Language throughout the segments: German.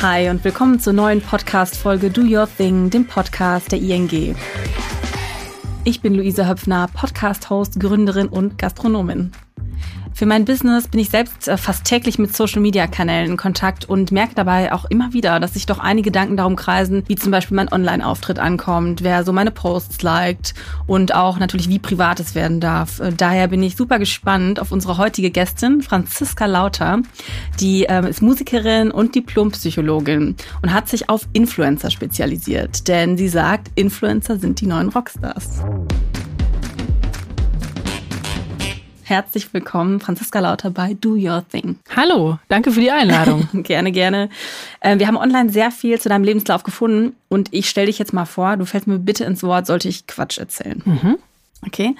Hi und willkommen zur neuen Podcast-Folge Do Your Thing, dem Podcast der ING. Ich bin Luisa Höpfner, Podcast-Host, Gründerin und Gastronomin. Für mein Business bin ich selbst äh, fast täglich mit Social-Media-Kanälen in Kontakt und merke dabei auch immer wieder, dass sich doch einige Gedanken darum kreisen, wie zum Beispiel mein Online-Auftritt ankommt, wer so meine Posts liked und auch natürlich, wie privat es werden darf. Äh, daher bin ich super gespannt auf unsere heutige Gästin, Franziska Lauter. Die äh, ist Musikerin und Diplompsychologin und hat sich auf Influencer spezialisiert, denn sie sagt, Influencer sind die neuen Rockstars. Herzlich willkommen, Franziska Lauter bei Do Your Thing. Hallo, danke für die Einladung. gerne, gerne. Äh, wir haben online sehr viel zu deinem Lebenslauf gefunden und ich stelle dich jetzt mal vor, du fällst mir bitte ins Wort, sollte ich Quatsch erzählen. Mhm. Okay.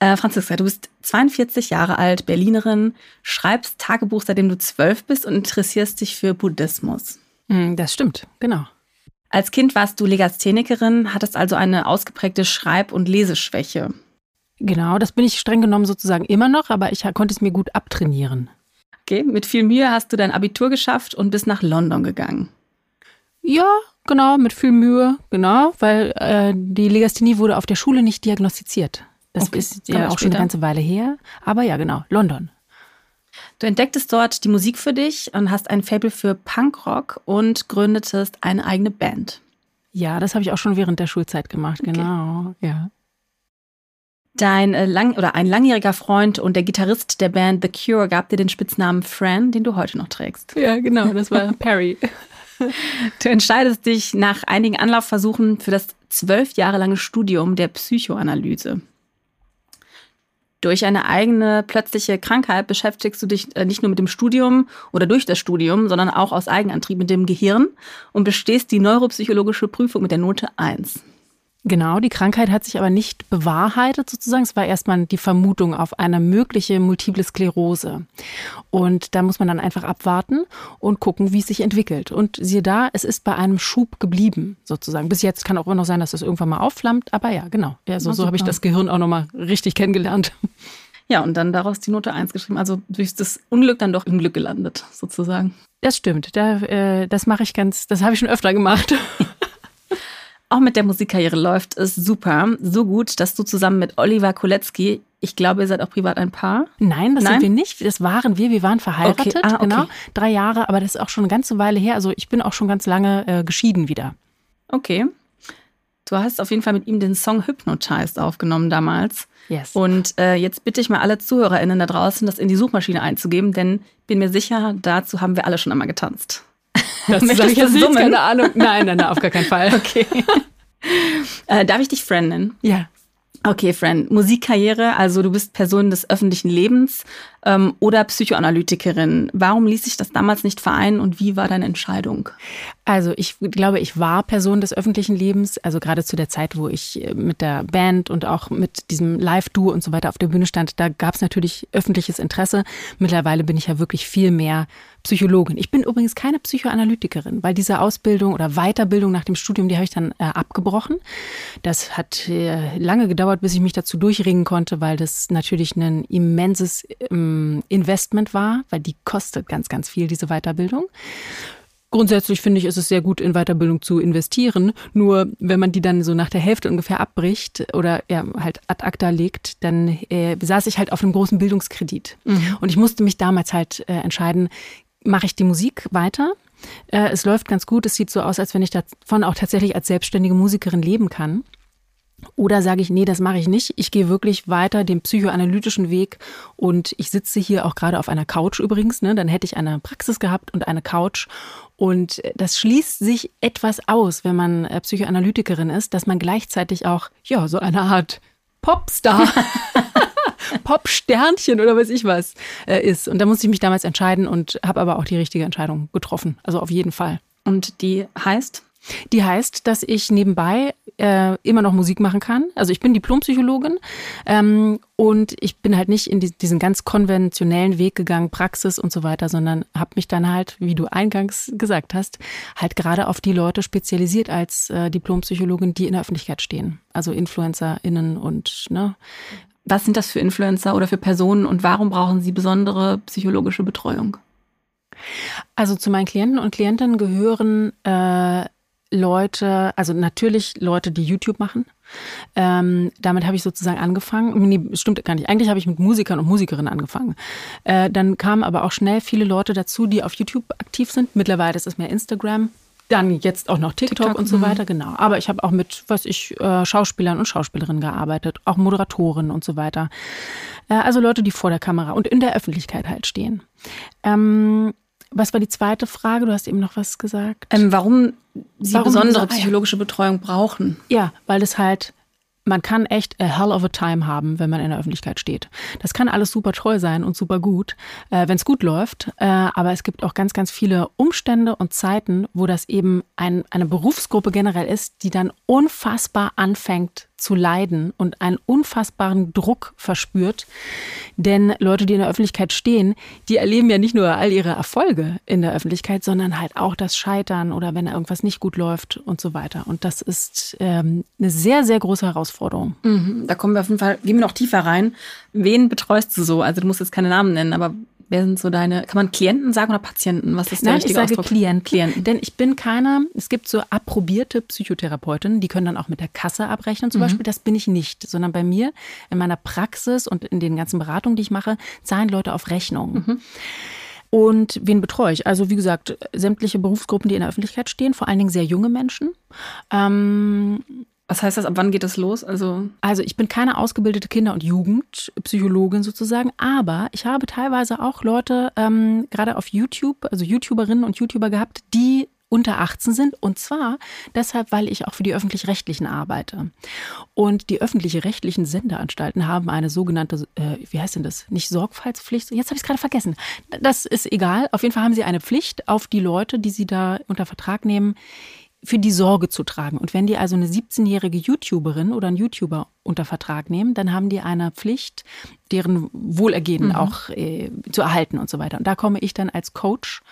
Äh, Franziska, du bist 42 Jahre alt, Berlinerin, schreibst Tagebuch, seitdem du zwölf bist und interessierst dich für Buddhismus. Hm, das stimmt, genau. Als Kind warst du Legasthenikerin, hattest also eine ausgeprägte Schreib- und Leseschwäche. Genau, das bin ich streng genommen sozusagen immer noch, aber ich konnte es mir gut abtrainieren. Okay, mit viel Mühe hast du dein Abitur geschafft und bist nach London gegangen. Ja, genau, mit viel Mühe, genau, weil äh, die Legasthenie wurde auf der Schule nicht diagnostiziert. Das okay, ist ja auch schon eine ganze Weile her. Aber ja, genau, London. Du entdecktest dort die Musik für dich und hast ein Fable für Punkrock und gründetest eine eigene Band. Ja, das habe ich auch schon während der Schulzeit gemacht, genau. Okay. Ja. Dein äh, lang oder ein langjähriger Freund und der Gitarrist der Band The Cure gab dir den Spitznamen Fran, den du heute noch trägst. Ja, genau, das war Perry. Du entscheidest dich nach einigen Anlaufversuchen für das zwölf Jahre lange Studium der Psychoanalyse. Durch eine eigene plötzliche Krankheit beschäftigst du dich äh, nicht nur mit dem Studium oder durch das Studium, sondern auch aus Eigenantrieb mit dem Gehirn und bestehst die neuropsychologische Prüfung mit der Note 1. Genau, die Krankheit hat sich aber nicht bewahrheitet sozusagen. Es war erstmal die Vermutung auf eine mögliche multiple Sklerose. Und da muss man dann einfach abwarten und gucken, wie es sich entwickelt. Und siehe da, es ist bei einem Schub geblieben sozusagen. Bis jetzt kann auch immer noch sein, dass es irgendwann mal aufflammt. Aber ja, genau. Ja, so, so habe ich das Gehirn auch nochmal richtig kennengelernt. Ja, und dann daraus die Note 1 geschrieben. Also durch das Unglück dann doch im Glück gelandet, sozusagen. Das stimmt. Da, äh, das mache ich ganz, das habe ich schon öfter gemacht. Auch mit der Musikkarriere läuft es super. So gut, dass du zusammen mit Oliver Kolecki, ich glaube, ihr seid auch privat ein Paar. Nein, das Nein? sind wir nicht. Das waren wir. Wir waren verheiratet, okay. ah, okay. genau. Drei Jahre, aber das ist auch schon eine ganze Weile her. Also ich bin auch schon ganz lange äh, geschieden wieder. Okay. Du hast auf jeden Fall mit ihm den Song Hypnotized aufgenommen damals. Yes. Und äh, jetzt bitte ich mal alle ZuhörerInnen da draußen, das in die Suchmaschine einzugeben, denn bin mir sicher, dazu haben wir alle schon einmal getanzt. Das sage ich jetzt nicht, keine Ahnung. Nein, nein, nein, auf gar keinen Fall. Okay. äh, darf ich dich Fran nennen? Ja. Okay, Fran. Musikkarriere, also du bist Person des öffentlichen Lebens ähm, oder Psychoanalytikerin. Warum ließ sich das damals nicht vereinen und wie war deine Entscheidung? Also ich glaube, ich war Person des öffentlichen Lebens, also gerade zu der Zeit, wo ich äh, mit der Band und auch mit diesem Live-Duo und so weiter auf der Bühne stand, da gab es natürlich öffentliches Interesse. Mittlerweile bin ich ja wirklich viel mehr Psychologin. Ich bin übrigens keine Psychoanalytikerin, weil diese Ausbildung oder Weiterbildung nach dem Studium, die habe ich dann äh, abgebrochen. Das hat äh, lange gedauert, bis ich mich dazu durchringen konnte, weil das natürlich ein immenses ähm, Investment war, weil die kostet ganz, ganz viel, diese Weiterbildung. Grundsätzlich finde ich, ist es sehr gut, in Weiterbildung zu investieren. Nur wenn man die dann so nach der Hälfte ungefähr abbricht oder ja, halt ad acta legt, dann äh, saß ich halt auf einem großen Bildungskredit. Mhm. Und ich musste mich damals halt äh, entscheiden, mache ich die Musik weiter. Äh, es läuft ganz gut. Es sieht so aus, als wenn ich davon auch tatsächlich als selbstständige Musikerin leben kann. Oder sage ich, nee, das mache ich nicht. Ich gehe wirklich weiter den psychoanalytischen Weg und ich sitze hier auch gerade auf einer Couch übrigens. Ne? Dann hätte ich eine Praxis gehabt und eine Couch. Und das schließt sich etwas aus, wenn man äh, Psychoanalytikerin ist, dass man gleichzeitig auch, ja, so eine Art Popstar Pop-Sternchen oder weiß ich was äh, ist. Und da musste ich mich damals entscheiden und habe aber auch die richtige Entscheidung getroffen. Also auf jeden Fall. Und die heißt? Die heißt, dass ich nebenbei äh, immer noch Musik machen kann. Also ich bin Diplompsychologin ähm, und ich bin halt nicht in die, diesen ganz konventionellen Weg gegangen, Praxis und so weiter, sondern habe mich dann halt, wie du eingangs gesagt hast, halt gerade auf die Leute spezialisiert als äh, Diplompsychologin, die in der Öffentlichkeit stehen. Also InfluencerInnen und ne, was sind das für Influencer oder für Personen und warum brauchen sie besondere psychologische Betreuung? Also zu meinen Klienten und Klientinnen gehören äh, Leute, also natürlich Leute, die YouTube machen. Ähm, damit habe ich sozusagen angefangen. Nee, stimmt gar nicht. Eigentlich habe ich mit Musikern und Musikerinnen angefangen. Äh, dann kamen aber auch schnell viele Leute dazu, die auf YouTube aktiv sind. Mittlerweile ist es mehr Instagram. Dann jetzt auch noch TikTok, TikTok und so mhm. weiter, genau. Aber ich habe auch mit, was ich, äh, Schauspielern und Schauspielerinnen gearbeitet, auch Moderatoren und so weiter. Äh, also Leute, die vor der Kamera und in der Öffentlichkeit halt stehen. Ähm, was war die zweite Frage? Du hast eben noch was gesagt. Ähm, warum Sie warum besondere psychologische Betreuung brauchen? Ja, weil es halt man kann echt a hell of a time haben, wenn man in der Öffentlichkeit steht. Das kann alles super treu sein und super gut, äh, wenn es gut läuft. Äh, aber es gibt auch ganz, ganz viele Umstände und Zeiten, wo das eben ein, eine Berufsgruppe generell ist, die dann unfassbar anfängt zu leiden und einen unfassbaren Druck verspürt. Denn Leute, die in der Öffentlichkeit stehen, die erleben ja nicht nur all ihre Erfolge in der Öffentlichkeit, sondern halt auch das Scheitern oder wenn irgendwas nicht gut läuft und so weiter. Und das ist ähm, eine sehr, sehr große Herausforderung. Mhm, da kommen wir auf jeden Fall, gehen wir noch tiefer rein. Wen betreust du so? Also du musst jetzt keine Namen nennen, aber Wer sind so deine, kann man Klienten sagen oder Patienten? Was ist der Nein, ich sage Ausdruck? Klienten, Klienten. Denn ich bin keiner, es gibt so approbierte Psychotherapeutinnen, die können dann auch mit der Kasse abrechnen zum mhm. Beispiel. Das bin ich nicht, sondern bei mir in meiner Praxis und in den ganzen Beratungen, die ich mache, zahlen Leute auf Rechnung. Mhm. Und wen betreue ich? Also wie gesagt, sämtliche Berufsgruppen, die in der Öffentlichkeit stehen, vor allen Dingen sehr junge Menschen. Ähm, was heißt das? Ab wann geht das los? Also, also ich bin keine ausgebildete Kinder- und Jugendpsychologin sozusagen, aber ich habe teilweise auch Leute ähm, gerade auf YouTube, also YouTuberinnen und YouTuber gehabt, die unter 18 sind. Und zwar deshalb, weil ich auch für die öffentlich-rechtlichen arbeite. Und die öffentlich-rechtlichen Sendeanstalten haben eine sogenannte, äh, wie heißt denn das? Nicht Sorgfaltspflicht. Jetzt habe ich es gerade vergessen. Das ist egal. Auf jeden Fall haben sie eine Pflicht auf die Leute, die sie da unter Vertrag nehmen, für die Sorge zu tragen. Und wenn die also eine 17-jährige YouTuberin oder einen YouTuber unter Vertrag nehmen, dann haben die eine Pflicht, deren Wohlergehen mhm. auch äh, zu erhalten und so weiter. Und da komme ich dann als Coach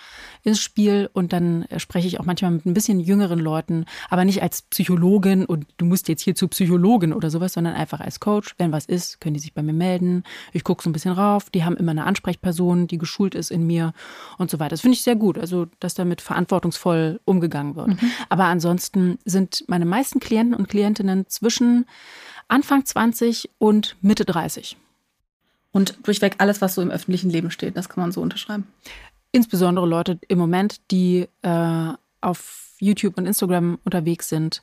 ins Spiel und dann spreche ich auch manchmal mit ein bisschen jüngeren Leuten, aber nicht als Psychologin und du musst jetzt hier zu Psychologin oder sowas, sondern einfach als Coach. Wenn was ist, können die sich bei mir melden. Ich gucke so ein bisschen rauf. Die haben immer eine Ansprechperson, die geschult ist in mir und so weiter. Das finde ich sehr gut, also dass damit verantwortungsvoll umgegangen wird. Mhm. Aber ansonsten sind meine meisten Klienten und Klientinnen zwischen Anfang 20 und Mitte 30. Und durchweg alles, was so im öffentlichen Leben steht, das kann man so unterschreiben. Insbesondere Leute im Moment, die äh, auf YouTube und Instagram unterwegs sind.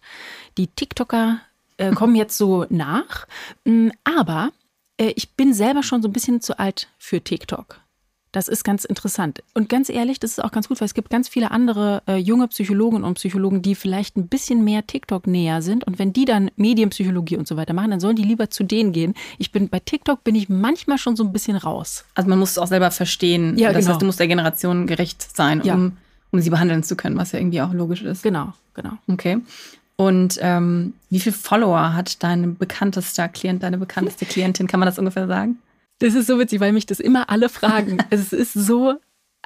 Die TikToker äh, kommen jetzt so nach. Mm, aber äh, ich bin selber schon so ein bisschen zu alt für TikTok. Das ist ganz interessant. Und ganz ehrlich, das ist auch ganz gut, weil es gibt ganz viele andere äh, junge Psychologen und Psychologen, die vielleicht ein bisschen mehr TikTok näher sind. Und wenn die dann Medienpsychologie und so weiter machen, dann sollen die lieber zu denen gehen. Ich bin bei TikTok bin ich manchmal schon so ein bisschen raus. Also man muss es auch selber verstehen. Ja, das genau. heißt, du musst der Generation gerecht sein, ja. um, um sie behandeln zu können, was ja irgendwie auch logisch ist. Genau, genau. Okay. Und ähm, wie viele Follower hat dein bekanntester Klient, deine bekannteste Klientin? Kann man das ungefähr sagen? Das ist so witzig, weil mich das immer alle fragen. es ist so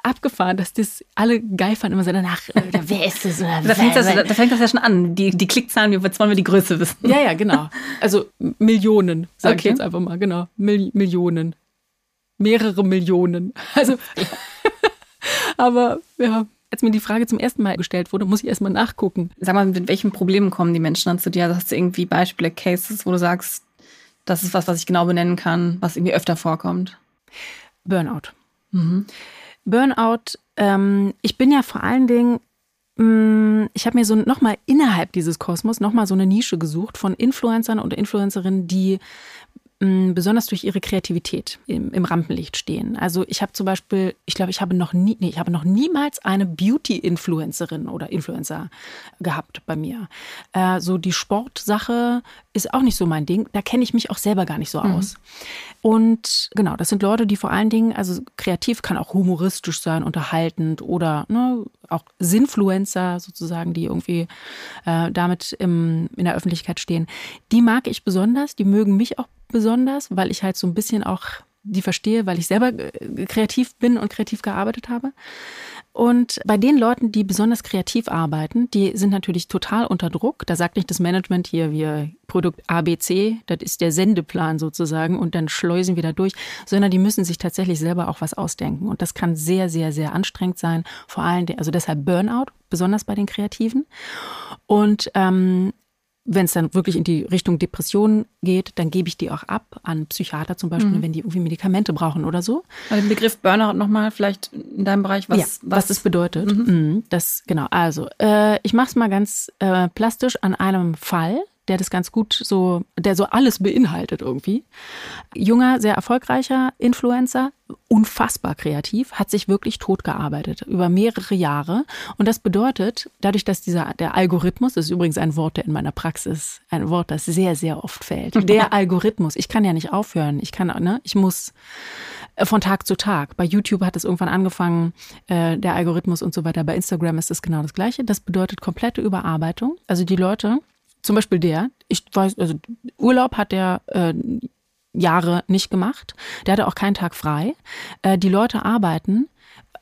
abgefahren, dass das alle geil fanden, immer so danach, äh, wer ist das? Oder da, fängt das da fängt das ja schon an. Die, die Klickzahlen, jetzt wollen wir die Größe wissen. Ja, ja, genau. Also Millionen, sage okay. ich jetzt einfach mal, genau. Mil Millionen. Mehrere Millionen. Also, aber ja, als mir die Frage zum ersten Mal gestellt wurde, muss ich erstmal nachgucken. Sag mal, mit welchen Problemen kommen die Menschen dann zu dir? Also hast du irgendwie Beispiele, Cases, wo du sagst, das ist was, was ich genau benennen kann, was irgendwie öfter vorkommt. Burnout. Mhm. Burnout, ähm, ich bin ja vor allen Dingen, mh, mm, ich habe mir so nochmal innerhalb dieses Kosmos nochmal so eine Nische gesucht von Influencern und Influencerinnen, die besonders durch ihre Kreativität im, im Rampenlicht stehen. Also ich habe zum Beispiel, ich glaube, ich habe noch nie, nee, ich habe noch niemals eine Beauty-Influencerin oder Influencer gehabt bei mir. Äh, so die Sportsache ist auch nicht so mein Ding. Da kenne ich mich auch selber gar nicht so mhm. aus. Und genau, das sind Leute, die vor allen Dingen, also kreativ kann auch humoristisch sein, unterhaltend oder ne, auch Sinfluencer sozusagen, die irgendwie äh, damit im, in der Öffentlichkeit stehen. Die mag ich besonders, die mögen mich auch besonders, weil ich halt so ein bisschen auch die verstehe, weil ich selber äh, kreativ bin und kreativ gearbeitet habe. Und bei den Leuten, die besonders kreativ arbeiten, die sind natürlich total unter Druck. Da sagt nicht das Management hier, wir Produkt ABC, das ist der Sendeplan sozusagen und dann schleusen wir da durch, sondern die müssen sich tatsächlich selber auch was ausdenken. Und das kann sehr, sehr, sehr anstrengend sein. Vor allem, also deshalb Burnout, besonders bei den Kreativen. Und ähm, wenn es dann wirklich in die Richtung Depression geht, dann gebe ich die auch ab an Psychiater zum Beispiel, mhm. wenn die irgendwie Medikamente brauchen oder so. Aber den Begriff Burnout nochmal vielleicht in deinem Bereich, was, ja, was, was das bedeutet. Mhm. mhm. Das, genau, also äh, ich mache es mal ganz äh, plastisch an einem Fall der das ganz gut so, der so alles beinhaltet irgendwie. Junger, sehr erfolgreicher Influencer, unfassbar kreativ, hat sich wirklich totgearbeitet über mehrere Jahre. Und das bedeutet, dadurch, dass dieser, der Algorithmus, das ist übrigens ein Wort, der in meiner Praxis, ein Wort, das sehr, sehr oft fällt. Der Algorithmus, ich kann ja nicht aufhören. Ich kann, ne, ich muss äh, von Tag zu Tag. Bei YouTube hat es irgendwann angefangen, äh, der Algorithmus und so weiter. Bei Instagram ist es genau das Gleiche. Das bedeutet komplette Überarbeitung. Also die Leute zum Beispiel der, ich weiß, also Urlaub hat der äh, Jahre nicht gemacht. Der hatte auch keinen Tag frei. Äh, die Leute arbeiten.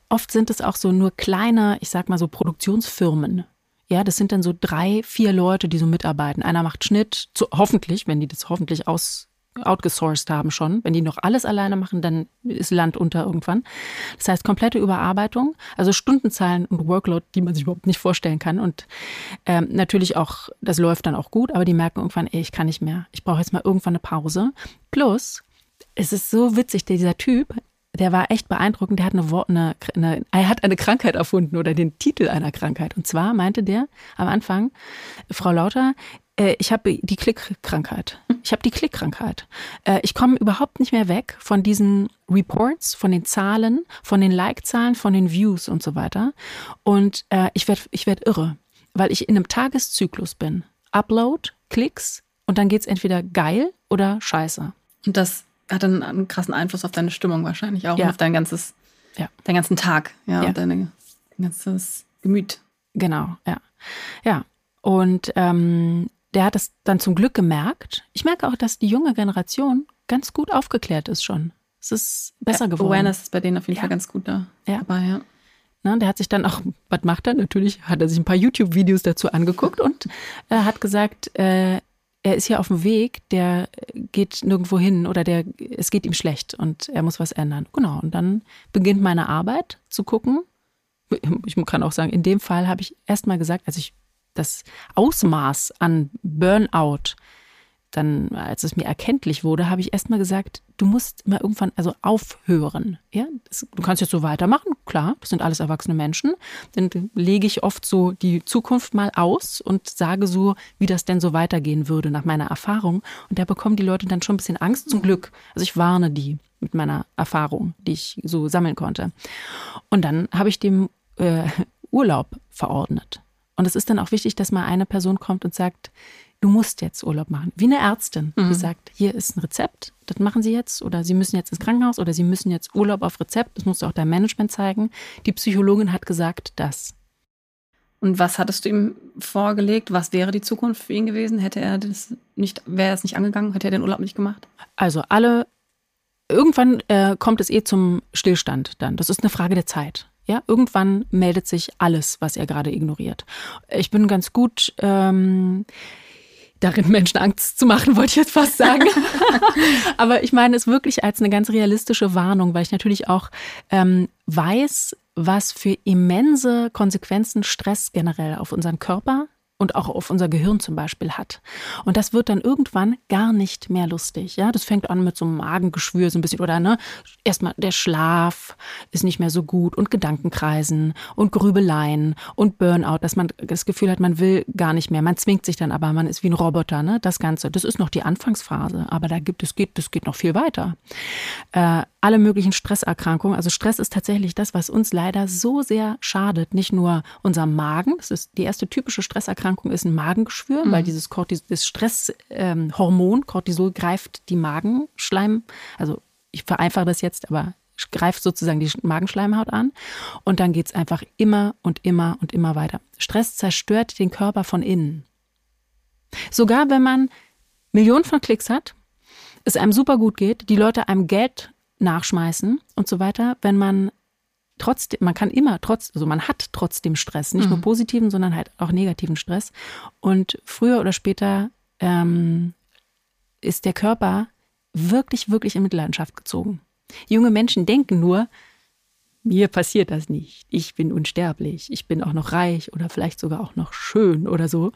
Oft sind es auch so nur kleine, ich sag mal so Produktionsfirmen. Ja, das sind dann so drei, vier Leute, die so mitarbeiten. Einer macht Schnitt, zu, hoffentlich, wenn die das hoffentlich aus outgesourced haben schon. Wenn die noch alles alleine machen, dann ist Land unter irgendwann. Das heißt, komplette Überarbeitung, also Stundenzahlen und Workload, die man sich überhaupt nicht vorstellen kann. Und ähm, natürlich auch, das läuft dann auch gut, aber die merken irgendwann, ey, ich kann nicht mehr. Ich brauche jetzt mal irgendwann eine Pause. Plus, es ist so witzig, dieser Typ, der war echt beeindruckend. Der hat eine, eine, eine, er hat eine Krankheit erfunden oder den Titel einer Krankheit. Und zwar meinte der am Anfang, Frau Lauter, äh, ich habe die Klickkrankheit. Ich habe die Klickkrankheit. Äh, ich komme überhaupt nicht mehr weg von diesen Reports, von den Zahlen, von den Like-Zahlen, von den Views und so weiter. Und äh, ich werde ich werd irre, weil ich in einem Tageszyklus bin. Upload, Klicks und dann geht's entweder geil oder scheiße. Und das hat dann einen krassen Einfluss auf deine Stimmung wahrscheinlich auch ja. und auf dein ganzes, ja. deinen ganzen Tag, ja, ja. und dein ganzes Gemüt. Genau, ja. Ja. Und ähm, der hat es dann zum Glück gemerkt. Ich merke auch, dass die junge Generation ganz gut aufgeklärt ist schon. Es ist besser geworden. Awareness ist bei denen auf jeden ja. Fall ganz gut da ja. dabei, ja. Na, der hat sich dann auch, was macht er? Natürlich hat er sich ein paar YouTube-Videos dazu angeguckt und äh, hat gesagt, äh, er ist hier auf dem Weg, der geht nirgendwo hin oder der, es geht ihm schlecht und er muss was ändern. Genau. Und dann beginnt meine Arbeit zu gucken. Ich kann auch sagen, in dem Fall habe ich erst mal gesagt, also ich das Ausmaß an Burnout, dann, als es mir erkenntlich wurde, habe ich erstmal gesagt, du musst mal irgendwann also aufhören. Ja, du kannst jetzt so weitermachen, klar, das sind alles erwachsene Menschen. Dann lege ich oft so die Zukunft mal aus und sage so, wie das denn so weitergehen würde nach meiner Erfahrung. Und da bekommen die Leute dann schon ein bisschen Angst, zum Glück. Also ich warne die mit meiner Erfahrung, die ich so sammeln konnte. Und dann habe ich dem äh, Urlaub verordnet. Und es ist dann auch wichtig, dass mal eine Person kommt und sagt, du musst jetzt Urlaub machen. Wie eine Ärztin, mhm. die sagt, hier ist ein Rezept, das machen Sie jetzt oder Sie müssen jetzt ins Krankenhaus oder Sie müssen jetzt Urlaub auf Rezept, das musst du auch deinem Management zeigen. Die Psychologin hat gesagt, das. Und was hattest du ihm vorgelegt? Was wäre die Zukunft für ihn gewesen? Hätte er das nicht, wäre er es nicht angegangen? Hätte er den Urlaub nicht gemacht? Also alle, irgendwann äh, kommt es eh zum Stillstand dann. Das ist eine Frage der Zeit. Ja, irgendwann meldet sich alles, was er gerade ignoriert. Ich bin ganz gut ähm, darin, Menschen Angst zu machen, wollte ich jetzt fast sagen. Aber ich meine es wirklich als eine ganz realistische Warnung, weil ich natürlich auch ähm, weiß, was für immense Konsequenzen Stress generell auf unseren Körper und auch auf unser Gehirn zum Beispiel hat. Und das wird dann irgendwann gar nicht mehr lustig. Ja, das fängt an mit so einem Magengeschwür so ein bisschen oder ne, erstmal der Schlaf ist nicht mehr so gut und Gedankenkreisen und Grübeleien und Burnout, dass man das Gefühl hat, man will gar nicht mehr. Man zwingt sich dann aber, man ist wie ein Roboter, ne? Das Ganze. Das ist noch die Anfangsphase, aber da gibt es geht, das geht noch viel weiter. Äh, alle möglichen Stresserkrankungen. Also Stress ist tatsächlich das, was uns leider so sehr schadet. Nicht nur unserem Magen. Das ist die erste typische Stresserkrankung ist ein Magengeschwür, mhm. weil dieses Cortis Stresshormon ähm, Cortisol greift die Magenschleim, also ich vereinfache das jetzt, aber greift sozusagen die Magenschleimhaut an und dann geht es einfach immer und immer und immer weiter. Stress zerstört den Körper von innen. Sogar wenn man Millionen von Klicks hat, es einem super gut geht, die Leute einem Geld nachschmeißen und so weiter, wenn man trotzdem, man kann immer trotz, also man hat trotzdem Stress, nicht mhm. nur positiven, sondern halt auch negativen Stress. Und früher oder später ähm, ist der Körper wirklich, wirklich in Mitleidenschaft gezogen. Junge Menschen denken nur, mir passiert das nicht. Ich bin unsterblich. Ich bin auch noch reich oder vielleicht sogar auch noch schön oder so.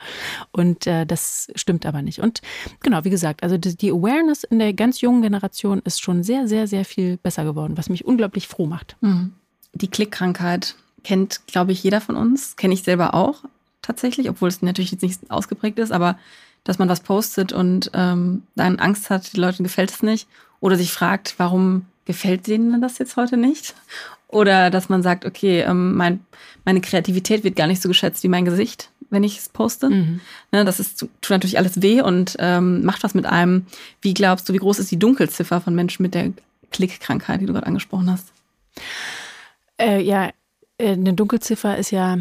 Und äh, das stimmt aber nicht. Und genau, wie gesagt, also die, die Awareness in der ganz jungen Generation ist schon sehr, sehr, sehr viel besser geworden, was mich unglaublich froh macht. Mhm. Die Klickkrankheit kennt, glaube ich, jeder von uns. Kenne ich selber auch tatsächlich, obwohl es natürlich jetzt nicht ausgeprägt ist, aber dass man was postet und ähm, dann Angst hat, die Leuten gefällt es nicht. Oder sich fragt, warum gefällt denen das jetzt heute nicht? Oder dass man sagt, okay, ähm, mein, meine Kreativität wird gar nicht so geschätzt wie mein Gesicht, wenn ich es poste. Mhm. Ne, das ist, tut natürlich alles weh und ähm, macht was mit einem. Wie glaubst du, wie groß ist die Dunkelziffer von Menschen mit der Klickkrankheit, die du gerade angesprochen hast? Äh, ja, äh, eine Dunkelziffer ist ja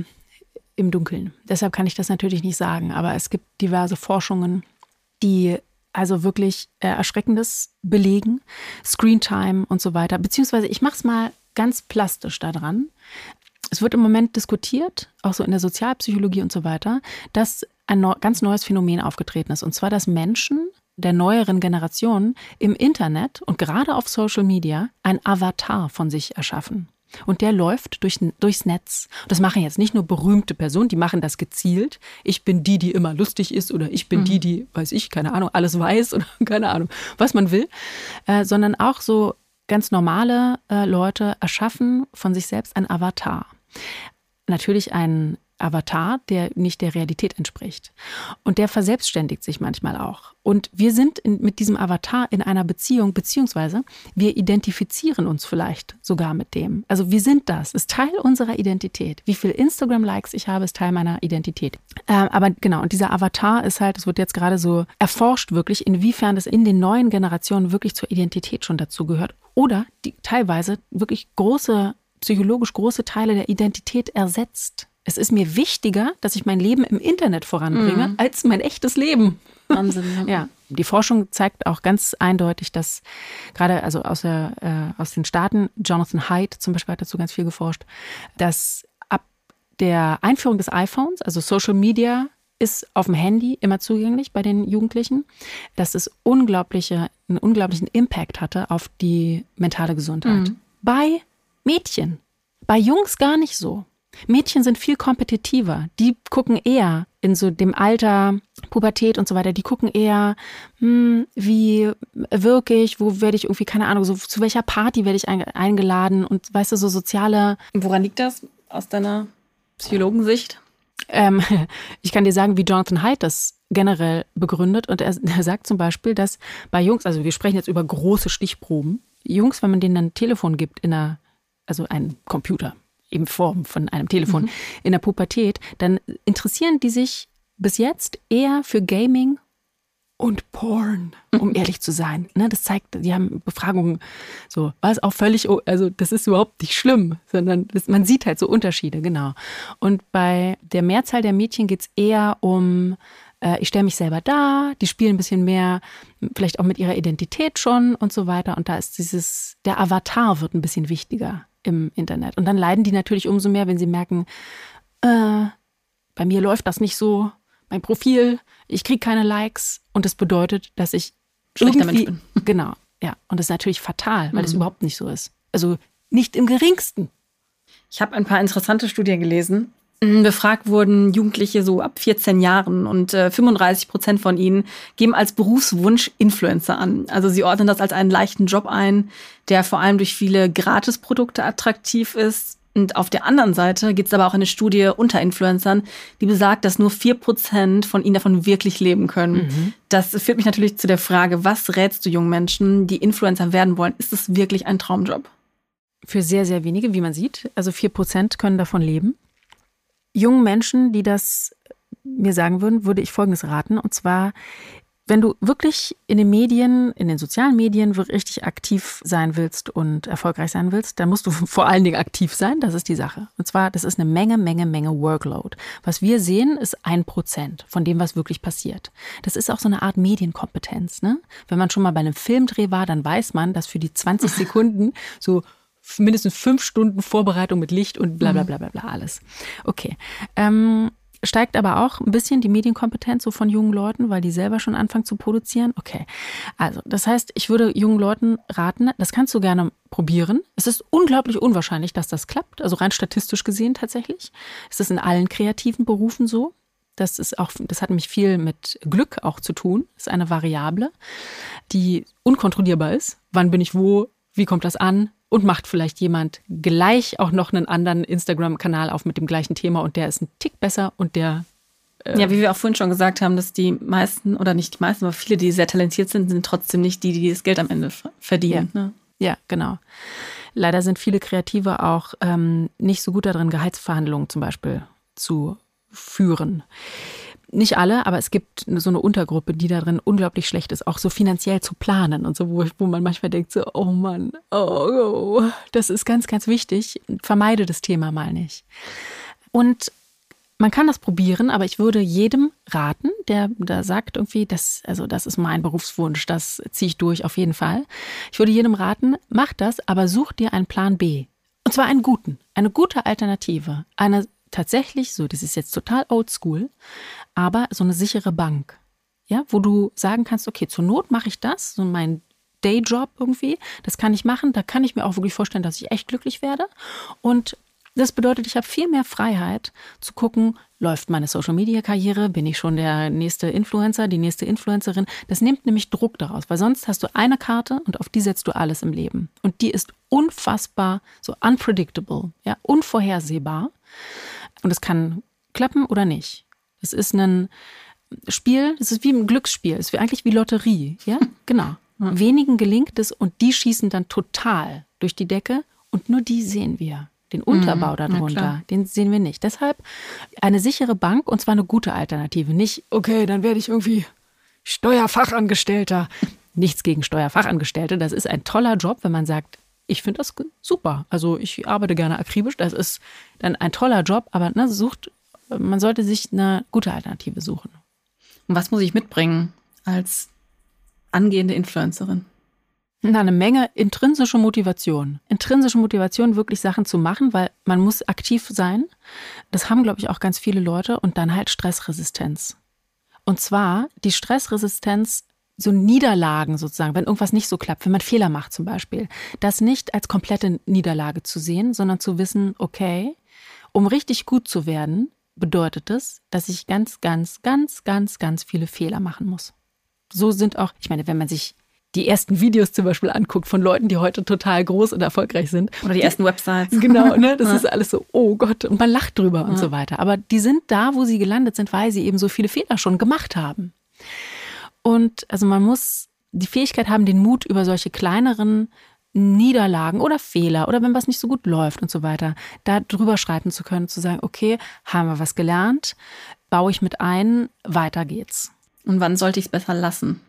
im Dunkeln. Deshalb kann ich das natürlich nicht sagen. Aber es gibt diverse Forschungen, die also wirklich äh, Erschreckendes belegen, Screentime und so weiter. Beziehungsweise ich mache es mal ganz plastisch daran. Es wird im Moment diskutiert, auch so in der Sozialpsychologie und so weiter, dass ein neu, ganz neues Phänomen aufgetreten ist. Und zwar, dass Menschen der neueren Generation im Internet und gerade auf Social Media ein Avatar von sich erschaffen. Und der läuft durch, durchs Netz. Das machen jetzt nicht nur berühmte Personen, die machen das gezielt. Ich bin die, die immer lustig ist oder ich bin mhm. die, die, weiß ich, keine Ahnung, alles weiß oder keine Ahnung, was man will. Äh, sondern auch so ganz normale äh, Leute erschaffen von sich selbst ein Avatar. Natürlich ein Avatar, der nicht der Realität entspricht. Und der verselbstständigt sich manchmal auch. Und wir sind in, mit diesem Avatar in einer Beziehung, beziehungsweise wir identifizieren uns vielleicht sogar mit dem. Also wir sind das, ist Teil unserer Identität. Wie viel Instagram-Likes ich habe, ist Teil meiner Identität. Ähm, aber genau, und dieser Avatar ist halt, es wird jetzt gerade so erforscht wirklich, inwiefern das in den neuen Generationen wirklich zur Identität schon dazu gehört. Oder die teilweise wirklich große, psychologisch große Teile der Identität ersetzt es ist mir wichtiger, dass ich mein Leben im Internet voranbringe, mhm. als mein echtes Leben. Wahnsinn. Ja. ja. Die Forschung zeigt auch ganz eindeutig, dass gerade also aus, der, äh, aus den Staaten, Jonathan Haidt zum Beispiel hat dazu ganz viel geforscht, dass ab der Einführung des iPhones, also Social Media ist auf dem Handy immer zugänglich bei den Jugendlichen, dass es unglaubliche, einen unglaublichen Impact hatte auf die mentale Gesundheit. Mhm. Bei Mädchen. Bei Jungs gar nicht so. Mädchen sind viel kompetitiver. Die gucken eher in so dem Alter, Pubertät und so weiter, die gucken eher, hm, wie wirke ich, wo werde ich irgendwie, keine Ahnung, so zu welcher Party werde ich eingeladen und weißt du, so soziale. Woran liegt das aus deiner Psychologensicht? Ähm, ich kann dir sagen, wie Jonathan Haidt das generell begründet. Und er, er sagt zum Beispiel, dass bei Jungs, also wir sprechen jetzt über große Stichproben, Jungs, wenn man denen ein Telefon gibt in einer, also ein Computer, in Form von einem Telefon mhm. in der Pubertät, dann interessieren die sich bis jetzt eher für Gaming und Porn, um ehrlich zu sein. Ne, das zeigt, die haben Befragungen so, was auch völlig, also das ist überhaupt nicht schlimm, sondern das, man sieht halt so Unterschiede, genau. Und bei der Mehrzahl der Mädchen geht es eher um, äh, ich stelle mich selber dar, die spielen ein bisschen mehr, vielleicht auch mit ihrer Identität schon und so weiter. Und da ist dieses, der Avatar wird ein bisschen wichtiger im Internet. Und dann leiden die natürlich umso mehr, wenn sie merken, äh, bei mir läuft das nicht so, mein Profil, ich kriege keine Likes und das bedeutet, dass ich schlechter Mensch bin. Genau, ja. Und das ist natürlich fatal, weil es mhm. überhaupt nicht so ist. Also nicht im geringsten. Ich habe ein paar interessante Studien gelesen. Mhm, befragt wurden Jugendliche so ab 14 Jahren und äh, 35 Prozent von ihnen geben als Berufswunsch Influencer an. Also sie ordnen das als einen leichten Job ein, der vor allem durch viele Gratisprodukte attraktiv ist. Und auf der anderen Seite gibt es aber auch eine Studie unter Influencern, die besagt, dass nur vier Prozent von ihnen davon wirklich leben können. Mhm. Das führt mich natürlich zu der Frage, was rätst du jungen Menschen, die Influencer werden wollen? Ist es wirklich ein Traumjob? Für sehr, sehr wenige, wie man sieht. Also vier Prozent können davon leben jungen Menschen, die das mir sagen würden, würde ich Folgendes raten. Und zwar, wenn du wirklich in den Medien, in den sozialen Medien richtig aktiv sein willst und erfolgreich sein willst, dann musst du vor allen Dingen aktiv sein. Das ist die Sache. Und zwar, das ist eine Menge, Menge, Menge Workload. Was wir sehen, ist ein Prozent von dem, was wirklich passiert. Das ist auch so eine Art Medienkompetenz. Ne? Wenn man schon mal bei einem Filmdreh war, dann weiß man, dass für die 20 Sekunden so mindestens fünf Stunden Vorbereitung mit Licht und bla bla bla bla bla alles. Okay. Ähm, steigt aber auch ein bisschen die Medienkompetenz so von jungen Leuten, weil die selber schon anfangen zu produzieren. Okay. Also, das heißt, ich würde jungen Leuten raten, das kannst du gerne probieren. Es ist unglaublich unwahrscheinlich, dass das klappt. Also rein statistisch gesehen tatsächlich. Es ist in allen kreativen Berufen so. Das ist auch, das hat nämlich viel mit Glück auch zu tun. Das ist eine Variable, die unkontrollierbar ist. Wann bin ich wo? Wie kommt das an? Und macht vielleicht jemand gleich auch noch einen anderen Instagram-Kanal auf mit dem gleichen Thema und der ist ein Tick besser und der äh ja, wie wir auch vorhin schon gesagt haben, dass die meisten oder nicht die meisten, aber viele, die sehr talentiert sind, sind trotzdem nicht die, die das Geld am Ende verdienen. Ja, ne? ja genau. Leider sind viele Kreative auch ähm, nicht so gut darin, Gehaltsverhandlungen zum Beispiel zu führen. Nicht alle, aber es gibt so eine Untergruppe, die darin unglaublich schlecht ist, auch so finanziell zu planen und so, wo, wo man manchmal denkt, so, oh Mann, oh, oh, das ist ganz, ganz wichtig. Vermeide das Thema mal nicht. Und man kann das probieren, aber ich würde jedem raten, der da sagt irgendwie, das, also das ist mein Berufswunsch, das ziehe ich durch auf jeden Fall. Ich würde jedem raten, mach das, aber such dir einen Plan B. Und zwar einen guten, eine gute Alternative, eine tatsächlich so, das ist jetzt total oldschool, aber so eine sichere Bank. Ja, wo du sagen kannst, okay, zur Not mache ich das, so mein Dayjob irgendwie, das kann ich machen, da kann ich mir auch wirklich vorstellen, dass ich echt glücklich werde. Und das bedeutet, ich habe viel mehr Freiheit zu gucken, läuft meine Social-Media-Karriere, bin ich schon der nächste Influencer, die nächste Influencerin. Das nimmt nämlich Druck daraus, weil sonst hast du eine Karte und auf die setzt du alles im Leben. Und die ist unfassbar, so unpredictable, ja, unvorhersehbar. Und es kann klappen oder nicht. Es ist ein Spiel, es ist wie ein Glücksspiel, es ist eigentlich wie Lotterie, ja, genau. Ja. Wenigen gelingt es und die schießen dann total durch die Decke und nur die sehen wir. Den Unterbau mhm, darunter, den sehen wir nicht. Deshalb eine sichere Bank und zwar eine gute Alternative. Nicht, okay, dann werde ich irgendwie Steuerfachangestellter. Nichts gegen Steuerfachangestellte. Das ist ein toller Job, wenn man sagt, ich finde das super. Also ich arbeite gerne akribisch. Das ist dann ein toller Job, aber ne, sucht, man sollte sich eine gute Alternative suchen. Und was muss ich mitbringen als angehende Influencerin? Na, eine Menge intrinsische Motivation. Intrinsische Motivation, wirklich Sachen zu machen, weil man muss aktiv sein. Das haben, glaube ich, auch ganz viele Leute. Und dann halt Stressresistenz. Und zwar die Stressresistenz, so Niederlagen sozusagen, wenn irgendwas nicht so klappt, wenn man Fehler macht zum Beispiel, das nicht als komplette Niederlage zu sehen, sondern zu wissen, okay, um richtig gut zu werden, bedeutet es, dass ich ganz, ganz, ganz, ganz, ganz viele Fehler machen muss. So sind auch, ich meine, wenn man sich die ersten Videos zum Beispiel anguckt von Leuten, die heute total groß und erfolgreich sind. Oder die ersten Websites. Genau, ne? Das ja. ist alles so, oh Gott, und man lacht drüber ja. und so weiter. Aber die sind da, wo sie gelandet sind, weil sie eben so viele Fehler schon gemacht haben. Und also man muss die Fähigkeit haben, den Mut über solche kleineren Niederlagen oder Fehler oder wenn was nicht so gut läuft und so weiter, da drüber schreiten zu können, zu sagen, okay, haben wir was gelernt, baue ich mit ein, weiter geht's. Und wann sollte ich es besser lassen?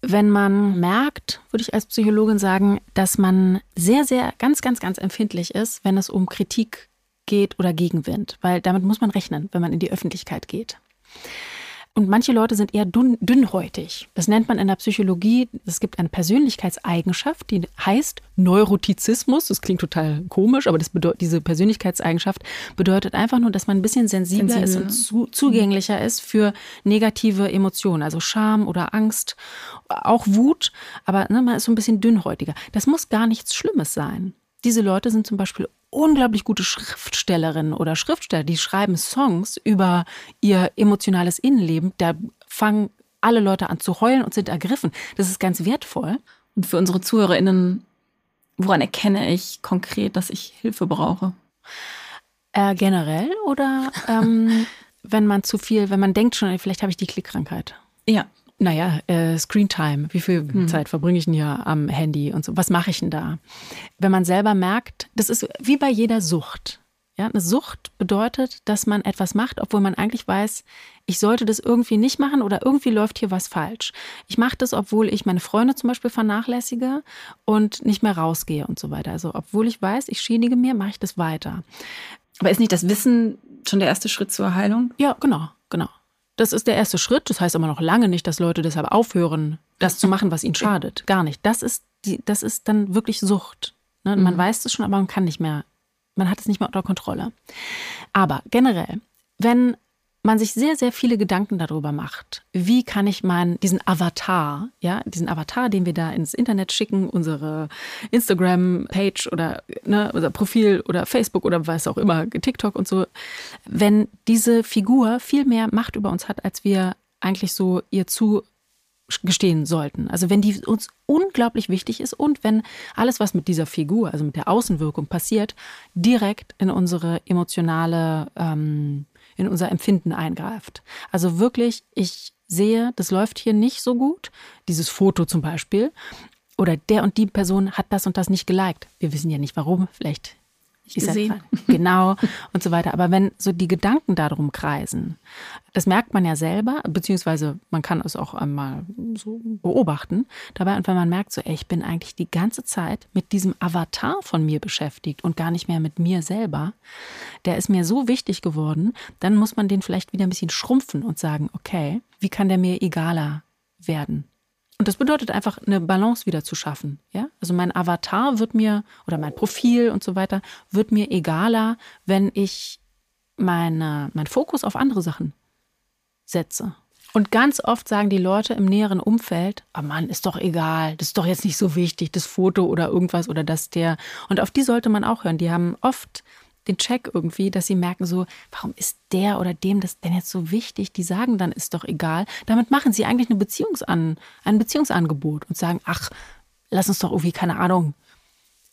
wenn man merkt, würde ich als Psychologin sagen, dass man sehr, sehr, ganz, ganz, ganz empfindlich ist, wenn es um Kritik geht oder Gegenwind, weil damit muss man rechnen, wenn man in die Öffentlichkeit geht. Und manche Leute sind eher dünn, dünnhäutig. Das nennt man in der Psychologie, es gibt eine Persönlichkeitseigenschaft, die heißt Neurotizismus. Das klingt total komisch, aber diese Persönlichkeitseigenschaft bedeutet einfach nur, dass man ein bisschen sensibler Sensibel. ist und zu, zugänglicher ist für negative Emotionen, also Scham oder Angst, auch Wut, aber ne, man ist so ein bisschen dünnhäutiger. Das muss gar nichts Schlimmes sein. Diese Leute sind zum Beispiel unglaublich gute Schriftstellerinnen oder Schriftsteller, die schreiben Songs über ihr emotionales Innenleben. Da fangen alle Leute an zu heulen und sind ergriffen. Das ist ganz wertvoll. Und für unsere ZuhörerInnen, woran erkenne ich konkret, dass ich Hilfe brauche? Äh, generell oder ähm, wenn man zu viel, wenn man denkt schon, vielleicht habe ich die Klickkrankheit? Ja, naja, äh, Screentime. Wie viel hm. Zeit verbringe ich denn hier am Handy und so? Was mache ich denn da? Wenn man selber merkt, das ist wie bei jeder Sucht. Ja, eine Sucht bedeutet, dass man etwas macht, obwohl man eigentlich weiß, ich sollte das irgendwie nicht machen oder irgendwie läuft hier was falsch. Ich mache das, obwohl ich meine Freunde zum Beispiel vernachlässige und nicht mehr rausgehe und so weiter. Also, obwohl ich weiß, ich schädige mir, mache ich das weiter. Aber ist nicht das Wissen schon der erste Schritt zur Heilung? Ja, genau, genau. Das ist der erste Schritt. Das heißt aber noch lange nicht, dass Leute deshalb aufhören, das zu machen, was ihnen schadet. Gar nicht. Das ist, die, das ist dann wirklich Sucht. Ne? Man mhm. weiß es schon, aber man kann nicht mehr, man hat es nicht mehr unter Kontrolle. Aber generell, wenn man sich sehr, sehr viele Gedanken darüber macht, wie kann ich meinen, diesen Avatar, ja, diesen Avatar, den wir da ins Internet schicken, unsere Instagram-Page oder ne, unser Profil oder Facebook oder was auch immer, TikTok und so, wenn diese Figur viel mehr Macht über uns hat, als wir eigentlich so ihr zu gestehen sollten. Also wenn die uns unglaublich wichtig ist und wenn alles, was mit dieser Figur, also mit der Außenwirkung passiert, direkt in unsere emotionale ähm, in unser Empfinden eingreift. Also wirklich, ich sehe, das läuft hier nicht so gut, dieses Foto zum Beispiel, oder der und die Person hat das und das nicht geliked. Wir wissen ja nicht warum, vielleicht nicht gesehen. Genau und so weiter. Aber wenn so die Gedanken darum kreisen, das merkt man ja selber, beziehungsweise man kann es auch einmal so beobachten dabei. Und wenn man merkt, so, ey, ich bin eigentlich die ganze Zeit mit diesem Avatar von mir beschäftigt und gar nicht mehr mit mir selber, der ist mir so wichtig geworden, dann muss man den vielleicht wieder ein bisschen schrumpfen und sagen, okay, wie kann der mir egaler werden? Und das bedeutet einfach, eine Balance wieder zu schaffen. Ja? Also mein Avatar wird mir oder mein Profil und so weiter wird mir egaler, wenn ich meine, mein Fokus auf andere Sachen setze. Und ganz oft sagen die Leute im näheren Umfeld, oh Mann, ist doch egal, das ist doch jetzt nicht so wichtig, das Foto oder irgendwas oder das der. Und auf die sollte man auch hören. Die haben oft den Check irgendwie, dass sie merken so, warum ist der oder dem das denn jetzt so wichtig? Die sagen dann, ist doch egal. Damit machen sie eigentlich eine Beziehungsan ein Beziehungsangebot und sagen, ach, lass uns doch irgendwie, keine Ahnung,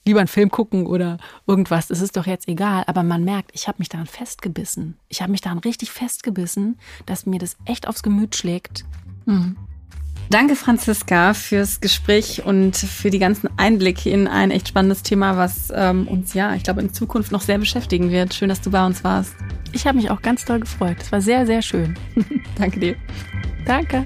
lieber einen Film gucken oder irgendwas. Es ist doch jetzt egal. Aber man merkt, ich habe mich daran festgebissen. Ich habe mich daran richtig festgebissen, dass mir das echt aufs Gemüt schlägt. Mhm. Danke, Franziska, fürs Gespräch und für die ganzen Einblicke in ein echt spannendes Thema, was ähm, uns ja, ich glaube, in Zukunft noch sehr beschäftigen wird. Schön, dass du bei uns warst. Ich habe mich auch ganz doll gefreut. Es war sehr, sehr schön. Danke dir. Danke.